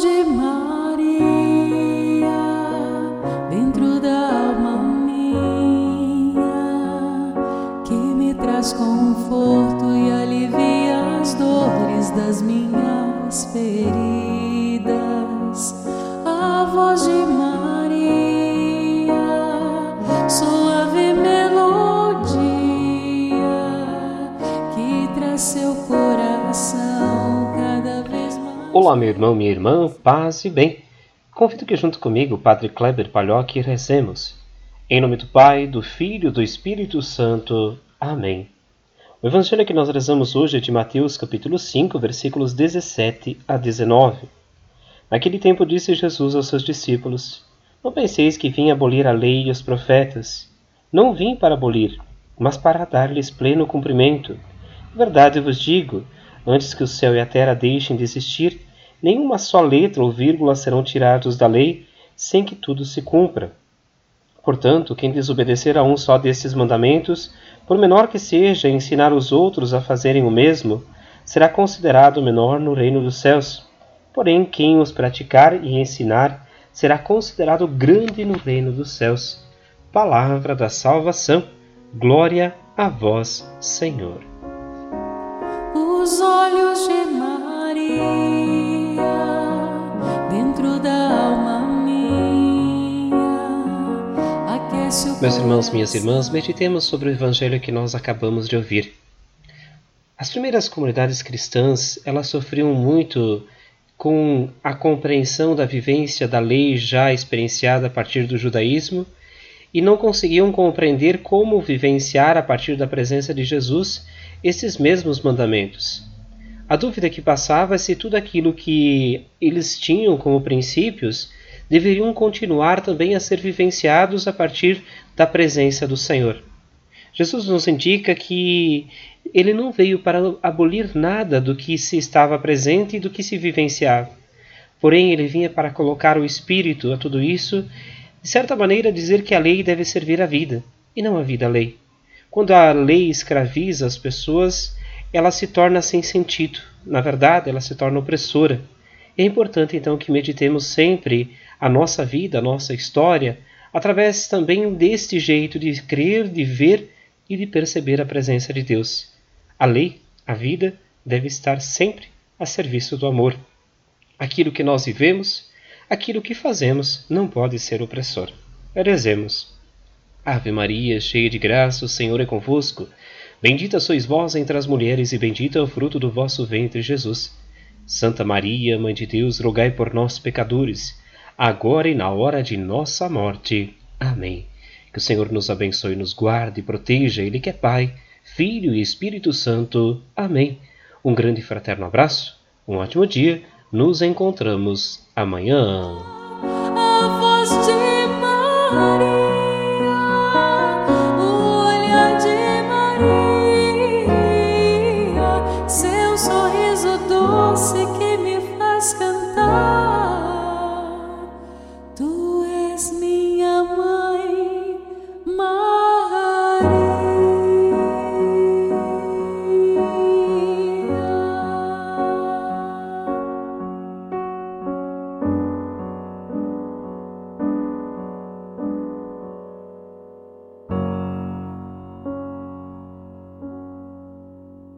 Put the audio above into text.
de Maria dentro da alma minha que me traz conforto e alivia as dores das minhas feridas. A voz de Olá, meu irmão, minha irmã, paz e bem. Convido que junto comigo, Padre Kleber Palhoque, recemos. Em nome do Pai, do Filho e do Espírito Santo. Amém. O evangelho que nós rezamos hoje é de Mateus capítulo 5, versículos 17 a 19. Naquele tempo disse Jesus aos seus discípulos: Não penseis que vim abolir a lei e os profetas. Não vim para abolir, mas para dar-lhes pleno cumprimento. Em verdade vos digo, antes que o céu e a terra deixem de existir, nenhuma só letra ou vírgula serão tirados da lei, sem que tudo se cumpra. Portanto, quem desobedecer a um só destes mandamentos, por menor que seja ensinar os outros a fazerem o mesmo, será considerado menor no reino dos céus. Porém, quem os praticar e ensinar será considerado grande no reino dos céus. Palavra da salvação. Glória a vós, Senhor. Meus irmãos, minhas irmãs, meditemos sobre o evangelho que nós acabamos de ouvir. As primeiras comunidades cristãs, elas sofriam muito com a compreensão da vivência da lei já experienciada a partir do judaísmo e não conseguiam compreender como vivenciar a partir da presença de Jesus esses mesmos mandamentos. A dúvida que passava é se tudo aquilo que eles tinham como princípios deveriam continuar também a ser vivenciados a partir da presença do Senhor. Jesus nos indica que ele não veio para abolir nada do que se estava presente e do que se vivenciava. Porém, ele vinha para colocar o espírito a tudo isso, de certa maneira dizer que a lei deve servir à vida, e não a vida à lei. Quando a lei escraviza as pessoas, ela se torna sem sentido. Na verdade, ela se torna opressora. É importante então que meditemos sempre a nossa vida, a nossa história, através também deste jeito de crer, de ver e de perceber a presença de Deus. A lei, a vida, deve estar sempre a serviço do amor. Aquilo que nós vivemos, aquilo que fazemos, não pode ser opressor. Rezemos. Ave Maria, cheia de graça, o Senhor é convosco. Bendita sois vós entre as mulheres, e bendito é o fruto do vosso ventre, Jesus. Santa Maria, Mãe de Deus, rogai por nós, pecadores, agora e na hora de nossa morte. Amém. Que o Senhor nos abençoe, nos guarde e proteja, Ele que é Pai, Filho e Espírito Santo. Amém. Um grande e fraterno abraço, um ótimo dia, nos encontramos amanhã. Tú es mi